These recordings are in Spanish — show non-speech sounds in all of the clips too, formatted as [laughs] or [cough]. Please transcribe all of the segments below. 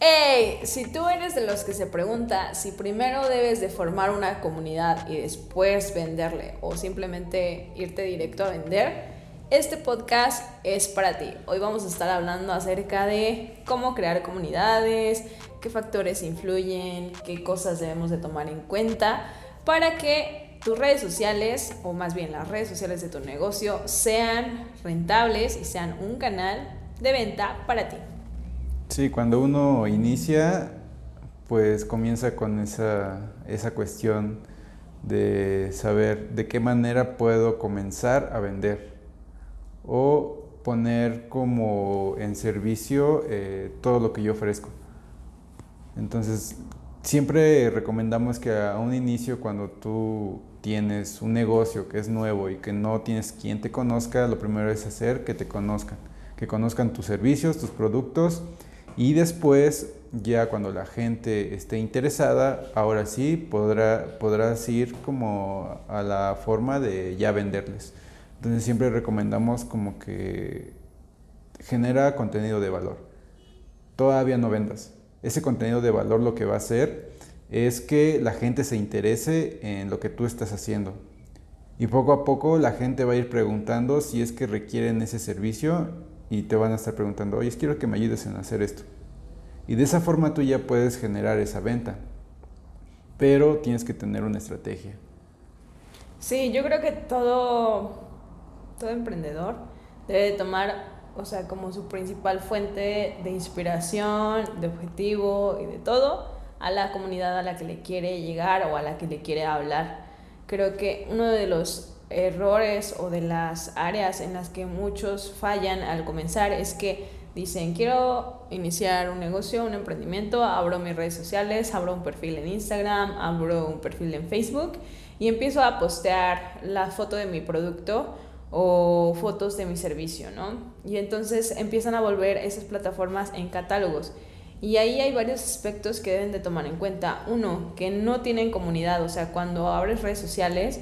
Hey, si tú eres de los que se pregunta si primero debes de formar una comunidad y después venderle o simplemente irte directo a vender, este podcast es para ti. Hoy vamos a estar hablando acerca de cómo crear comunidades, qué factores influyen, qué cosas debemos de tomar en cuenta para que tus redes sociales, o más bien las redes sociales de tu negocio, sean rentables y sean un canal de venta para ti. Sí, cuando uno inicia, pues comienza con esa, esa cuestión de saber de qué manera puedo comenzar a vender o poner como en servicio eh, todo lo que yo ofrezco. Entonces, siempre recomendamos que a un inicio, cuando tú tienes un negocio que es nuevo y que no tienes quien te conozca, lo primero es hacer que te conozcan, que conozcan tus servicios, tus productos y después, ya cuando la gente esté interesada, ahora sí podrá, podrás ir como a la forma de ya venderles. Entonces siempre recomendamos como que genera contenido de valor. Todavía no vendas. Ese contenido de valor lo que va a hacer es que la gente se interese en lo que tú estás haciendo. Y poco a poco la gente va a ir preguntando si es que requieren ese servicio y te van a estar preguntando, oye, quiero que me ayudes en hacer esto. Y de esa forma tú ya puedes generar esa venta. Pero tienes que tener una estrategia. Sí, yo creo que todo, todo emprendedor debe tomar, o sea, como su principal fuente de inspiración, de objetivo y de todo, a la comunidad a la que le quiere llegar o a la que le quiere hablar. Creo que uno de los errores o de las áreas en las que muchos fallan al comenzar es que dicen, quiero iniciar un negocio, un emprendimiento, abro mis redes sociales, abro un perfil en Instagram, abro un perfil en Facebook y empiezo a postear la foto de mi producto o fotos de mi servicio, ¿no? Y entonces empiezan a volver esas plataformas en catálogos. Y ahí hay varios aspectos que deben de tomar en cuenta. Uno, que no tienen comunidad, o sea, cuando abres redes sociales,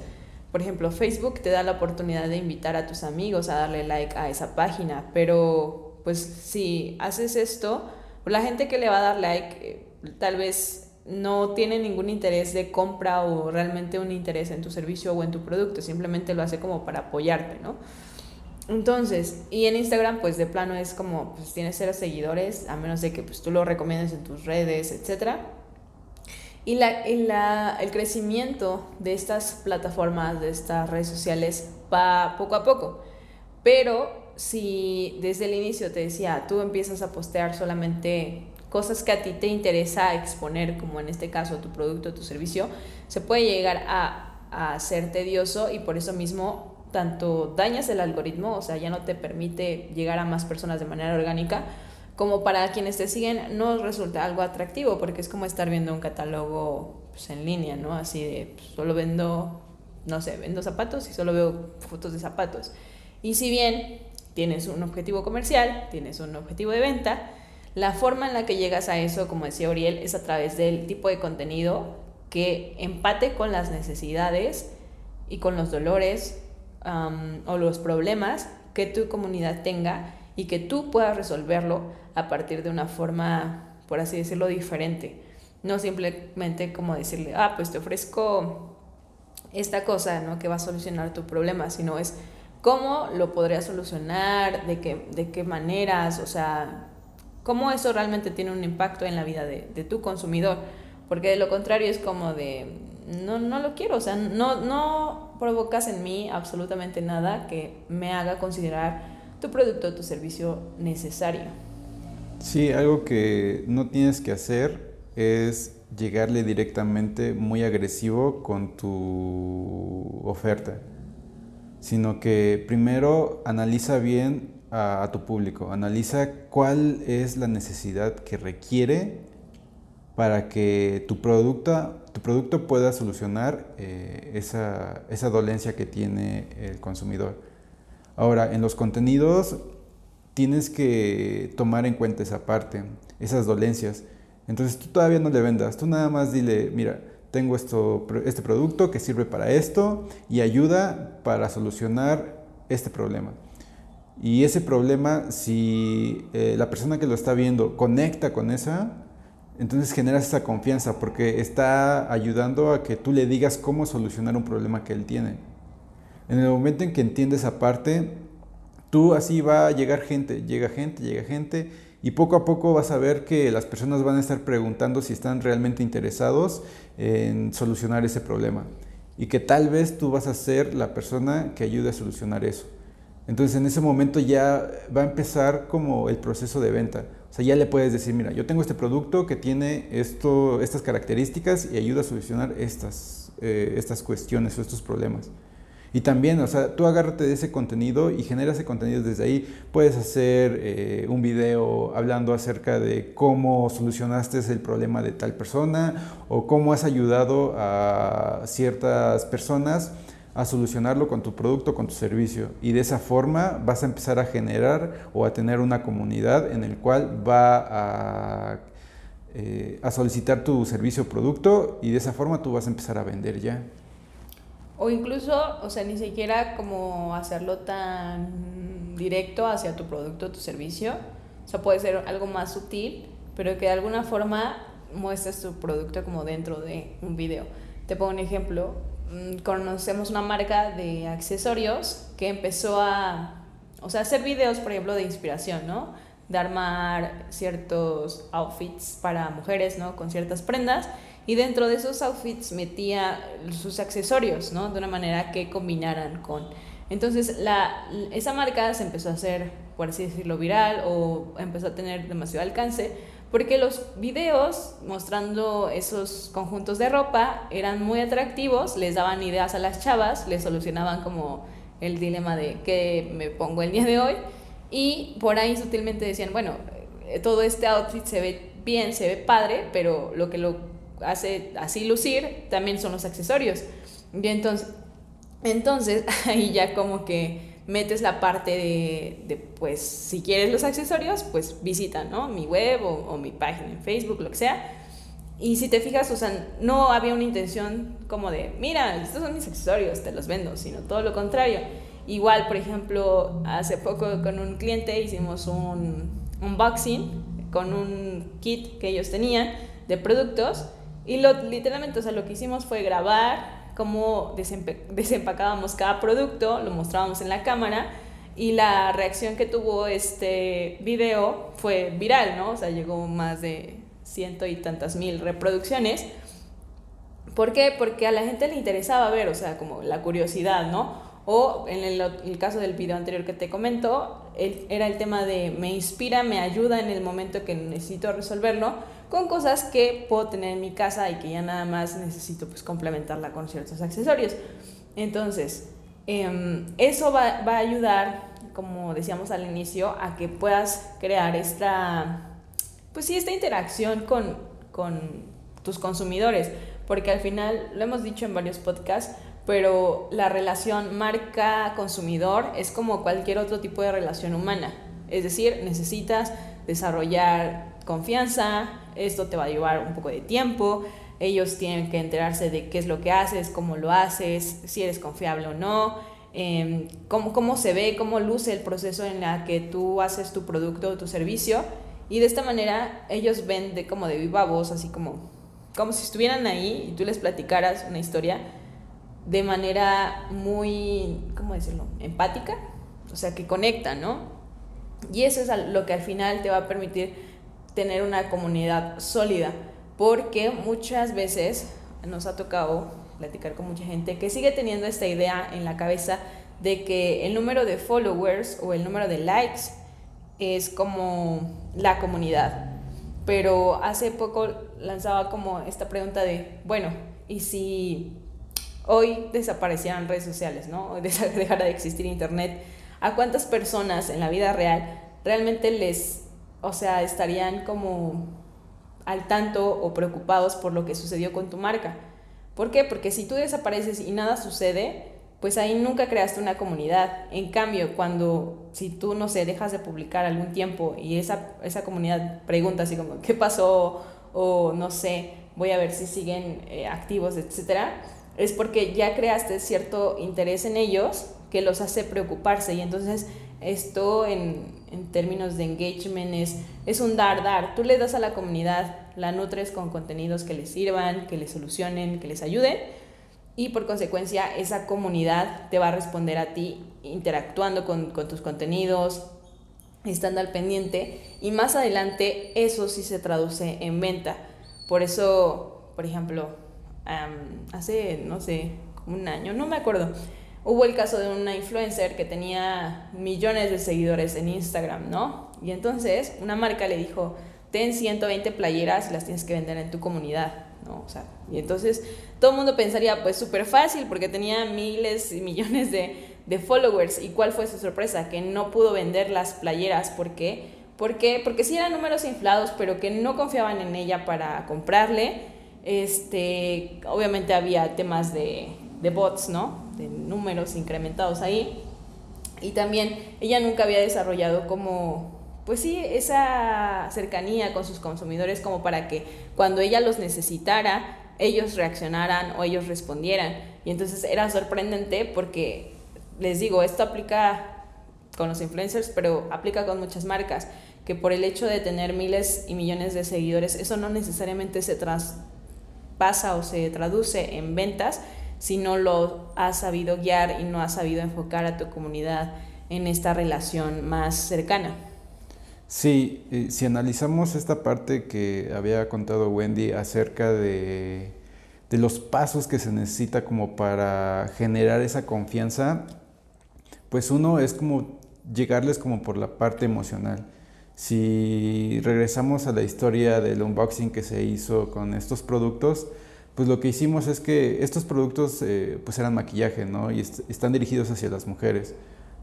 por ejemplo, Facebook te da la oportunidad de invitar a tus amigos a darle like a esa página, pero pues si haces esto, pues, la gente que le va a dar like eh, tal vez no tiene ningún interés de compra o realmente un interés en tu servicio o en tu producto, simplemente lo hace como para apoyarte, ¿no? Entonces, y en Instagram, pues de plano es como, pues tienes cero seguidores, a menos de que pues, tú lo recomiendes en tus redes, etcétera. Y, la, el crecimiento de estas plataformas, de estas redes sociales, va poco a poco. Pero si desde el inicio te decía, tú empiezas a postear solamente cosas que a ti te interesa exponer, como en este caso tu producto, tu servicio, se puede llegar a, a ser tedioso y por eso mismo tanto dañas el algoritmo, o sea, ya no te permite llegar a más personas de manera orgánica, como para quienes te siguen no resulta algo atractivo porque es como estar viendo un catálogo pues, en línea, ¿no? Así de pues, solo vendo, no sé, vendo zapatos y solo veo fotos de zapatos. Y si bien tienes un objetivo comercial, tienes un objetivo de venta, la forma en la que llegas a eso, como decía Oriel, es a través del tipo de contenido que empate con las necesidades y con los dolores o los problemas que tu comunidad tenga y que tú puedas resolverlo a partir de una forma, por así decirlo, diferente. No simplemente como decirle, ah, pues te ofrezco esta cosa, ¿no? Que va a solucionar tu problema, sino es cómo lo podría solucionar, de qué, de qué maneras, o sea, cómo eso realmente tiene un impacto en la vida de, de tu consumidor. Porque de lo contrario es como de, no, no lo quiero, o sea, no, no provocas en mí absolutamente nada que me haga considerar tu producto o tu servicio necesario. Sí, algo que no tienes que hacer es llegarle directamente muy agresivo con tu oferta, sino que primero analiza bien a, tu público, analiza cuál es la necesidad que requiere para que tu producto, tu producto pueda solucionar eh, esa, esa dolencia que tiene el consumidor. Ahora, en los contenidos tienes que tomar en cuenta esa parte, esas dolencias. Entonces tú todavía no le vendas, tú nada más dile, mira, tengo esto, este producto que sirve para esto y ayuda para solucionar este problema. Y ese problema, si eh, la persona que lo está viendo conecta con esa, entonces generas esa confianza porque está ayudando a que tú le digas cómo solucionar un problema que él tiene. En el momento en que entiendes esa parte, tú así va a llegar gente, llega gente, llega gente, y poco a poco vas a ver que las personas van a estar preguntando si están realmente interesados en solucionar ese problema. Y que tal vez tú vas a ser la persona que ayude a solucionar eso. Entonces en ese momento ya va a empezar como el proceso de venta. O sea, ya le puedes decir, mira, yo tengo este producto que tiene esto, estas características y ayuda a solucionar estas, eh, estas cuestiones o estos problemas. Y también, o sea, tú agárrate de ese contenido y genera ese contenido desde ahí. Puedes hacer eh, un video hablando acerca de cómo solucionaste el problema de tal persona o cómo has ayudado a ciertas personas a solucionarlo con tu producto, con tu servicio. Y de esa forma vas a empezar a generar o a tener una comunidad en el cual va a, eh, a solicitar tu servicio o producto y de esa forma tú vas a empezar a vender ya. O incluso, o sea, ni siquiera como hacerlo tan directo hacia tu producto o tu servicio. O sea, puede ser algo más sutil, pero que de alguna forma muestres tu producto como dentro de un video. Te pongo un ejemplo. Mm, conocemos una marca de accesorios que empezó a, o sea, hacer videos, por ejemplo, de inspiración, ¿no? De armar ciertos outfits para mujeres, ¿no? Con ciertas prendas y dentro de esos outfits metía sus accesorios, ¿no? De una manera que combinaran con... Entonces, la, esa marca se empezó a hacer, por así decirlo, viral o empezó a tener demasiado alcance porque los videos mostrando esos conjuntos de ropa eran muy atractivos, les daban ideas a las chavas, les solucionaban como el dilema de qué me pongo el día de hoy y por ahí sutilmente decían, bueno, eh, todo este outfit se ve bien, se ve padre, pero lo que lo hace así lucir también son los accesorios. Y entonces, entonces [laughs] ahí ya como que metes la parte de, pues, si quieres los accesorios, pues visita, ¿no? Mi web o, mi página en Facebook, lo que sea. Y si te fijas, o sea, no había una intención como de, mira, estos son mis accesorios, te los vendo, sino todo lo contrario. Igual, por ejemplo, hace poco con un cliente hicimos un unboxing con un kit que ellos tenían de productos y literalmente, o sea, lo que hicimos fue grabar cómo desempacábamos cada producto, lo mostrábamos en la cámara y la reacción que tuvo este video fue viral, ¿no? O sea, llegó más de ciento y tantas mil reproducciones. ¿Por qué? Porque a la gente le interesaba ver, o sea, como la curiosidad, ¿no? O en el, el caso del video anterior que te comento, era el tema de me inspira, me ayuda en el momento que necesito resolverlo con cosas que puedo tener en mi casa y que ya nada más necesito pues complementarla con ciertos accesorios. Entonces, em, eso va, va, a ayudar, como decíamos al inicio, a que puedas crear esta, pues sí, esta interacción con, con tus consumidores, porque al final, lo hemos dicho en varios podcasts, pero la relación marca-consumidor es como cualquier otro tipo de relación humana. Es decir, necesitas desarrollar confianza, esto te va a llevar un poco de tiempo, ellos tienen que enterarse de qué es lo que haces, cómo lo haces, si eres confiable o no, em, cómo, cómo se ve, cómo luce el proceso en la que tú haces tu producto o tu servicio. Y de esta manera ellos ven de como de viva voz, así como, como si estuvieran ahí y tú les platicaras una historia de manera muy, ¿cómo decirlo?, empática, o sea, que conecta, ¿no? Y eso es lo que al final te va a permitir tener una comunidad sólida, porque muchas veces nos ha tocado platicar con mucha gente que sigue teniendo esta idea en la cabeza de que el número de followers o el número de likes es como la comunidad. Pero hace poco lanzaba como esta pregunta de, bueno, ¿y si hoy desaparecieran redes sociales, ¿no? O [laughs] dejara de existir Internet? ¿A cuántas personas en la vida real realmente les o sea, estarían como al tanto o preocupados por lo que sucedió con tu marca. ¿Por qué? Porque si tú desapareces y nada sucede, pues ahí nunca creaste una comunidad. En cambio, cuando si tú, no sé, dejas de publicar algún tiempo y esa, esa comunidad pregunta así como, ¿qué pasó? O no sé, voy a ver si siguen eh, activos, etcétera, es porque ya creaste cierto interés en ellos que los hace preocuparse. Y entonces esto en, en términos de engagement es, es un dar, dar. Tú le das a la comunidad, la nutres con contenidos que les sirvan, que les solucionen, que les ayuden. Y por consecuencia esa comunidad te va a responder a ti interactuando con, con tus contenidos, estando al pendiente. Y más adelante eso sí se traduce en venta. Por eso, por ejemplo, hace, no sé, un año, no me acuerdo, hubo el caso de una influencer que tenía millones de seguidores en Instagram, ¿no? Y entonces una marca le dijo, ten 120 playeras y las tienes que vender en tu comunidad, ¿no? O sea, y entonces todo el mundo pensaría, pues súper fácil, porque tenía miles y millones de, de followers. ¿Y cuál fue su sorpresa? Que no pudo vender las playeras, ¿por qué? Porque, porque sí eran números inflados, pero que no confiaban en ella para comprarle. Este, obviamente había temas de, de bots, ¿no? De números incrementados ahí. Y también ella nunca había desarrollado como, pues sí, esa cercanía con sus consumidores como para que cuando ella los necesitara, ellos reaccionaran o ellos respondieran. Y entonces era sorprendente porque, les digo, esto aplica con los influencers, pero aplica con muchas marcas, que por el hecho de tener miles y millones de seguidores, eso no necesariamente se traspasa o se traduce en ventas, si no lo has sabido guiar y no has sabido enfocar a tu comunidad en esta relación más cercana. Sí, eh, si analizamos esta parte que había contado Wendy acerca de, de los pasos que se necesita como para generar esa confianza, pues uno es como llegarles como por la parte emocional. Si regresamos a la historia del unboxing que se hizo con estos productos, pues lo que hicimos es que estos productos eh, pues eran maquillaje, ¿no? Y están dirigidos hacia las mujeres.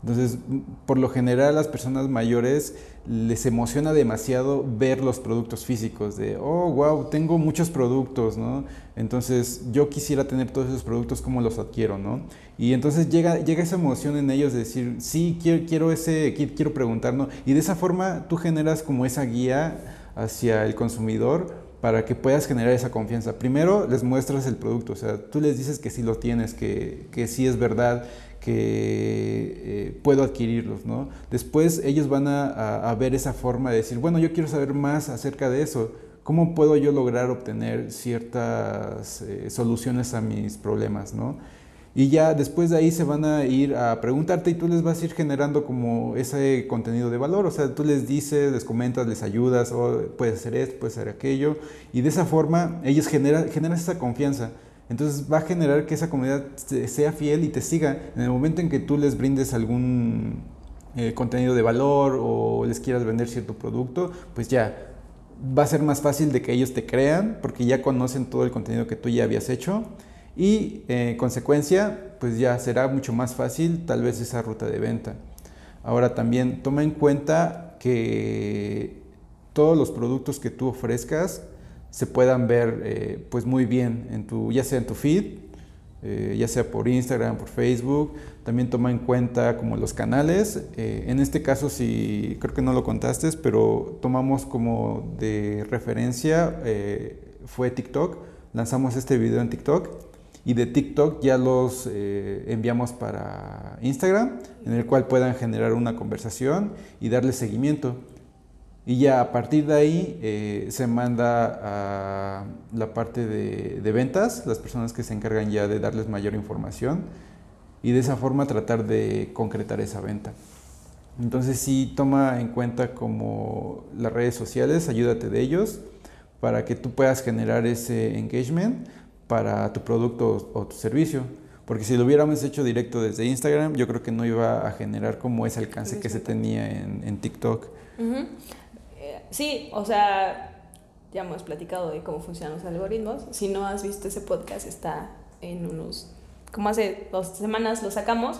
Entonces, por lo general a las personas mayores les emociona demasiado ver los productos físicos, de, oh, wow, tengo muchos productos, ¿no? Entonces, yo quisiera tener todos esos productos, ¿cómo los adquiero, no? Y entonces llega, llega esa emoción en ellos de decir, sí, quiero, quiero ese, quiero preguntar, ¿no? Y de esa forma tú generas como esa guía hacia el consumidor para que puedas generar esa confianza. Primero les muestras el producto, o sea, tú les dices que sí lo tienes, que, que sí es verdad, que eh, puedo adquirirlos, ¿no? Después ellos van a, ver esa forma de decir, bueno, yo quiero saber más acerca de eso, ¿cómo puedo yo lograr obtener ciertas eh, soluciones a mis problemas, ¿no? Y ya después de ahí se van a ir a preguntarte y tú les vas a ir generando como ese contenido de valor. O sea, tú les dices, les comentas, les ayudas, o oh, puede ser esto, puede ser aquello. Y de esa forma ellos generan, generan esa confianza. Entonces va a generar que esa comunidad sea fiel y te siga. En el momento en que tú les brindes algún eh, contenido de valor o les quieras vender cierto producto, pues ya va a ser más fácil de que ellos te crean porque ya conocen todo el contenido que tú ya habías hecho y eh, en consecuencia pues ya será mucho más fácil tal vez esa ruta de venta. Ahora también toma en cuenta que todos los productos que tú ofrezcas se puedan ver eh, pues muy bien, en tu, ya sea en tu feed, eh, ya sea por Instagram, por Facebook. También toma en cuenta como los canales. En este caso, si creo que no lo contaste, pero tomamos como de referencia, fue TikTok. Lanzamos este video en TikTok y de TikTok ya los enviamos para Instagram, en el cual puedan generar una conversación y darle seguimiento. Y ya a partir de ahí eh, se manda a la parte de, de, ventas, las personas que se encargan ya de darles mayor información y de esa forma tratar de concretar esa venta. Entonces sí toma en cuenta como las redes sociales, ayúdate de ellos para que tú puedas generar ese engagement para tu producto o, tu servicio. Porque si lo hubiéramos hecho directo desde Instagram, yo creo que no iba a generar como ese alcance que se tenía en, en TikTok sí, o sea, ya hemos platicado de cómo funcionan los algoritmos. Si no has visto ese podcast, está en unos, como hace dos semanas lo sacamos.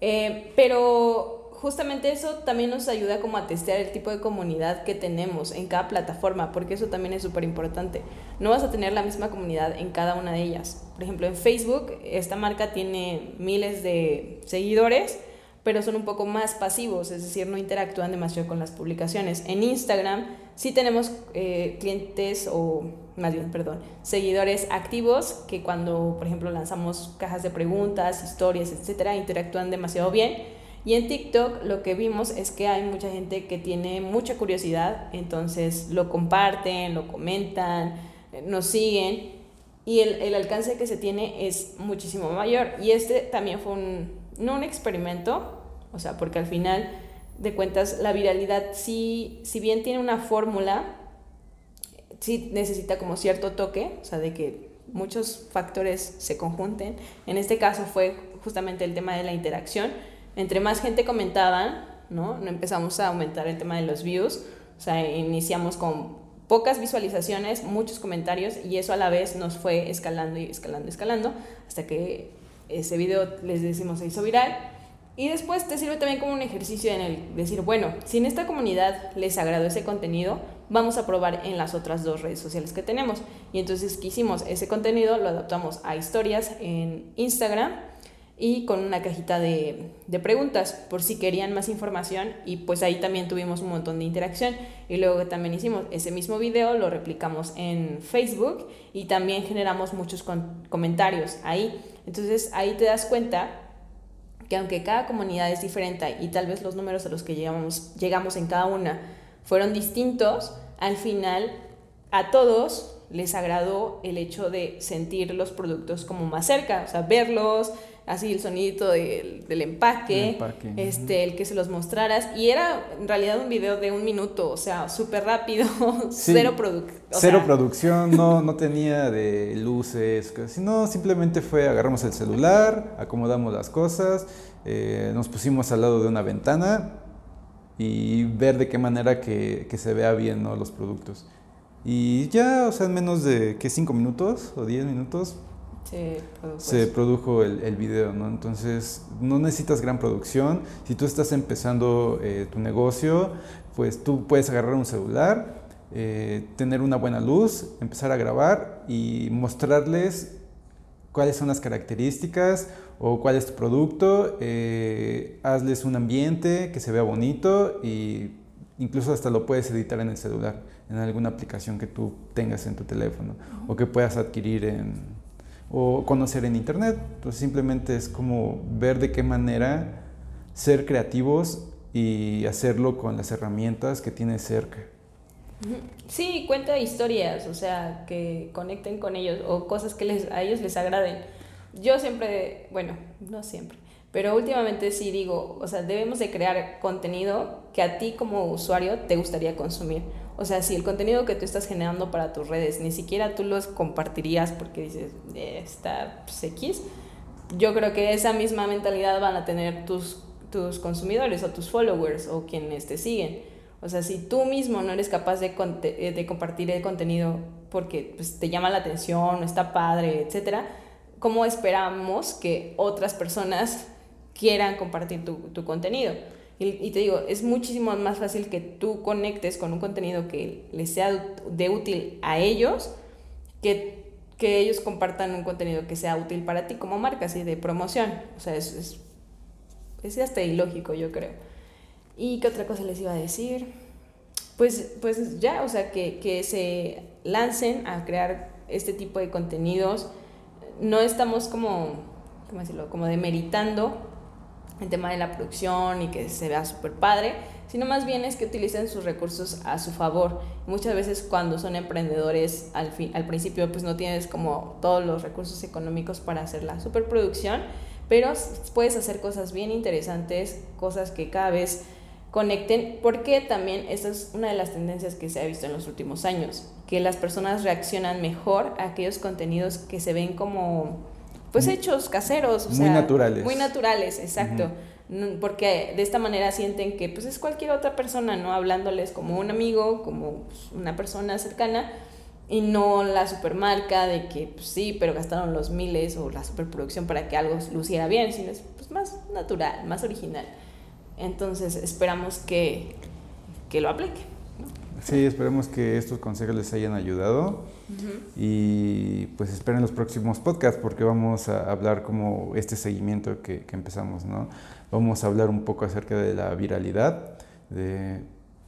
Eh, pero justamente eso también nos ayuda como a testear el tipo de comunidad que tenemos en cada plataforma, porque eso también es súper importante. No vas a tener la misma comunidad en cada una de ellas. Por ejemplo, en Facebook, esta marca tiene miles de seguidores, pero son un poco más pasivos, es decir, no interactúan demasiado con las publicaciones. En Instagram sí tenemos eh, clientes o más bien, perdón, seguidores activos que cuando, por ejemplo, lanzamos cajas de preguntas, historias, etcétera, interactúan demasiado bien. Y en TikTok lo que vimos es que hay mucha gente que tiene mucha curiosidad, entonces lo comparten, lo comentan, eh, nos siguen y el, el alcance que se tiene es muchísimo mayor. Y este también fue un, no un experimento, o sea, porque al final de cuentas la viralidad sí, si bien tiene una fórmula, sí necesita como cierto toque, o sea, de que muchos factores se conjunten. En este caso fue justamente el tema de la interacción. Entre más gente comentaba, ¿no? Empezamos a aumentar el tema de los views, o sea, iniciamos con pocas visualizaciones, muchos comentarios y eso a la vez nos fue escalando y escalando escalando hasta que ese video, les decimos, se hizo viral. Y después te sirve también como un ejercicio en el decir, bueno, si en esta comunidad les agradó ese contenido, vamos a probar en las otras dos redes sociales que tenemos. Y entonces ¿qué hicimos? Ese contenido lo adaptamos a historias en Instagram y con una cajita de, de, preguntas por si querían más información y pues ahí también tuvimos un montón de interacción y luego también hicimos ese mismo video, lo replicamos en Facebook y también generamos muchos comentarios ahí. Entonces ahí te das cuenta que aunque cada comunidad es diferente y tal vez los números a los que llegamos, llegamos en cada una fueron distintos, al final a todos les agradó el hecho de sentir los productos como más cerca, o sea, verlos, así el sonidito del, del empaque, el este, el que se los mostraras. Y era en realidad un video de un minuto, o sea, súper rápido, [laughs] cero, producción cero producción, no, no tenía de luces, sino simplemente fue agarramos el celular, acomodamos las cosas, eh, nos pusimos al lado de una ventana y ver de qué manera que, que se vea bien ¿no? los productos. Y ya, o sea, en menos de que 5 minutos o 10 minutos se produjo, el, el, video, ¿no? Entonces, no necesitas gran producción. Si tú estás empezando eh, tu negocio, pues tú puedes agarrar un celular, eh, tener una buena luz, empezar a grabar y mostrarles cuáles son las características o cuál es tu producto, eh, hazles un ambiente que se vea bonito y incluso hasta lo puedes editar en el celular, en alguna aplicación que tú tengas en tu teléfono o que puedas adquirir en, o conocer en internet. Entonces simplemente es como ver de qué manera ser creativos y hacerlo con las herramientas que tienes cerca. Sí, cuenta historias, o sea, que conecten con ellos o cosas que les, a ellos les agraden. Yo siempre, bueno, no siempre, pero últimamente sí digo, o sea, debemos de crear contenido que a ti como usuario te gustaría consumir. O sea, si el contenido que tú estás generando para tus redes ni siquiera tú los compartirías porque dices, eh, está pues, X, yo creo que esa misma mentalidad van a tener tus, tus consumidores o tus followers o quienes te siguen. O sea, si tú mismo no eres capaz de, eh, de compartir el contenido porque pues, te llama la atención, está padre, etcétera, ¿cómo esperamos que otras personas quieran compartir tu, tu contenido? Y, te digo, es muchísimo más fácil que tú conectes con un contenido que les sea de útil a ellos que, que ellos compartan un contenido que sea útil para ti como marca, así de promoción. O sea, es, es, es hasta ilógico, yo creo. ¿Y qué otra cosa les iba a decir? Pues, pues ya, o sea, que, que se lancen a crear este tipo de contenidos. No estamos como, ¿cómo decirlo? Como demeritando el tema de la producción y que se vea súper padre, sino más bien es que utilicen sus recursos a su favor. Muchas veces cuando son emprendedores al, fin, al principio pues no tienes como todos los recursos económicos para hacer la superproducción, pero puedes hacer cosas bien interesantes, cosas que cada vez conecten, porque también esta es una de las tendencias que se ha visto en los últimos años, que las personas reaccionan mejor a aquellos contenidos que se ven como pues hechos caseros, o muy naturales. Muy naturales, exacto. Porque de esta manera sienten que pues es cualquier otra persona, ¿no? Hablándoles como un amigo, como pues, una persona cercana y no la supermarca de que pues, sí, pero gastaron los miles o la superproducción para que algo luciera bien, sino es pues, más natural, más original. Entonces esperamos que, que lo aplique. Sí, esperemos que estos consejos les hayan ayudado y pues esperen los próximos podcasts porque vamos a hablar como este seguimiento que, que, empezamos, ¿no? Vamos a hablar un poco acerca de la viralidad, de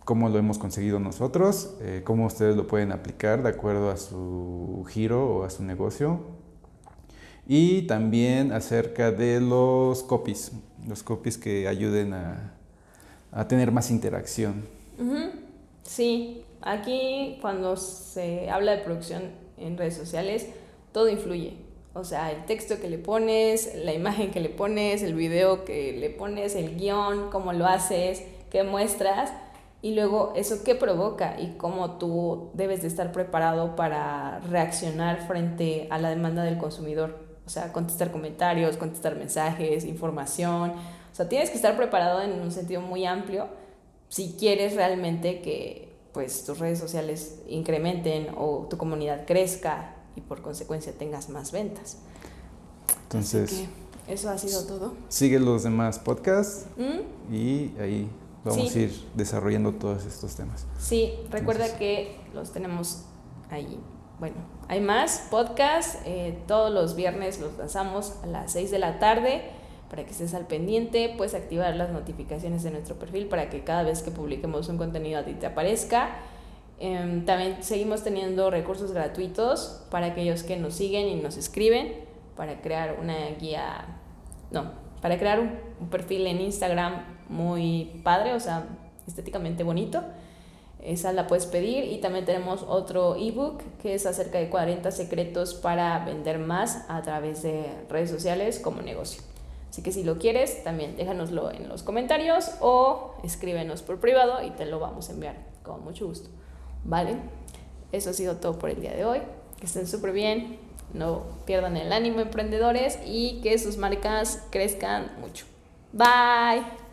cómo lo hemos conseguido nosotros, eh, cómo ustedes lo pueden aplicar de acuerdo a su giro o a su negocio. Y también acerca de los copies, los copies que ayuden a, a tener más interacción. Sí, aquí cuando se habla de producción en redes sociales, todo influye. O sea, el texto que le pones, la imagen que le pones, el video que le pones, el guion, cómo lo haces, qué muestras y luego eso qué provoca y cómo tú debes de estar preparado para reaccionar frente a la demanda del consumidor. O sea, contestar comentarios, contestar mensajes, información. O sea, tienes que estar preparado en un sentido muy amplio si quieres realmente que pues tus redes sociales incrementen o tu comunidad crezca y por consecuencia tengas más ventas. Entonces, eso ha sido todo. Sigue los demás podcasts ¿Mm? y ahí vamos a ir desarrollando todos estos temas. Sí, recuerda que los tenemos ahí. Bueno, hay más podcasts. Eh, todos los viernes los lanzamos a las 6 de la tarde. Para que estés al pendiente, puedes activar las notificaciones de nuestro perfil para que cada vez que publiquemos un contenido a ti te aparezca. Em, también seguimos teniendo recursos gratuitos para aquellos que nos siguen y nos escriben para crear una guía, no, para crear un perfil en Instagram muy padre, o sea, estéticamente bonito. Esa la puedes pedir y también tenemos otro ebook que es acerca de 40 secretos para vender más a través de redes sociales como negocio. Así que si lo quieres, también déjanoslo en los comentarios o escríbenos por privado y te lo vamos a enviar con mucho gusto. ¿Vale? Eso ha sido todo por el día de hoy. Que estén súper bien, no pierdan el ánimo emprendedores y que sus marcas crezcan mucho. Bye.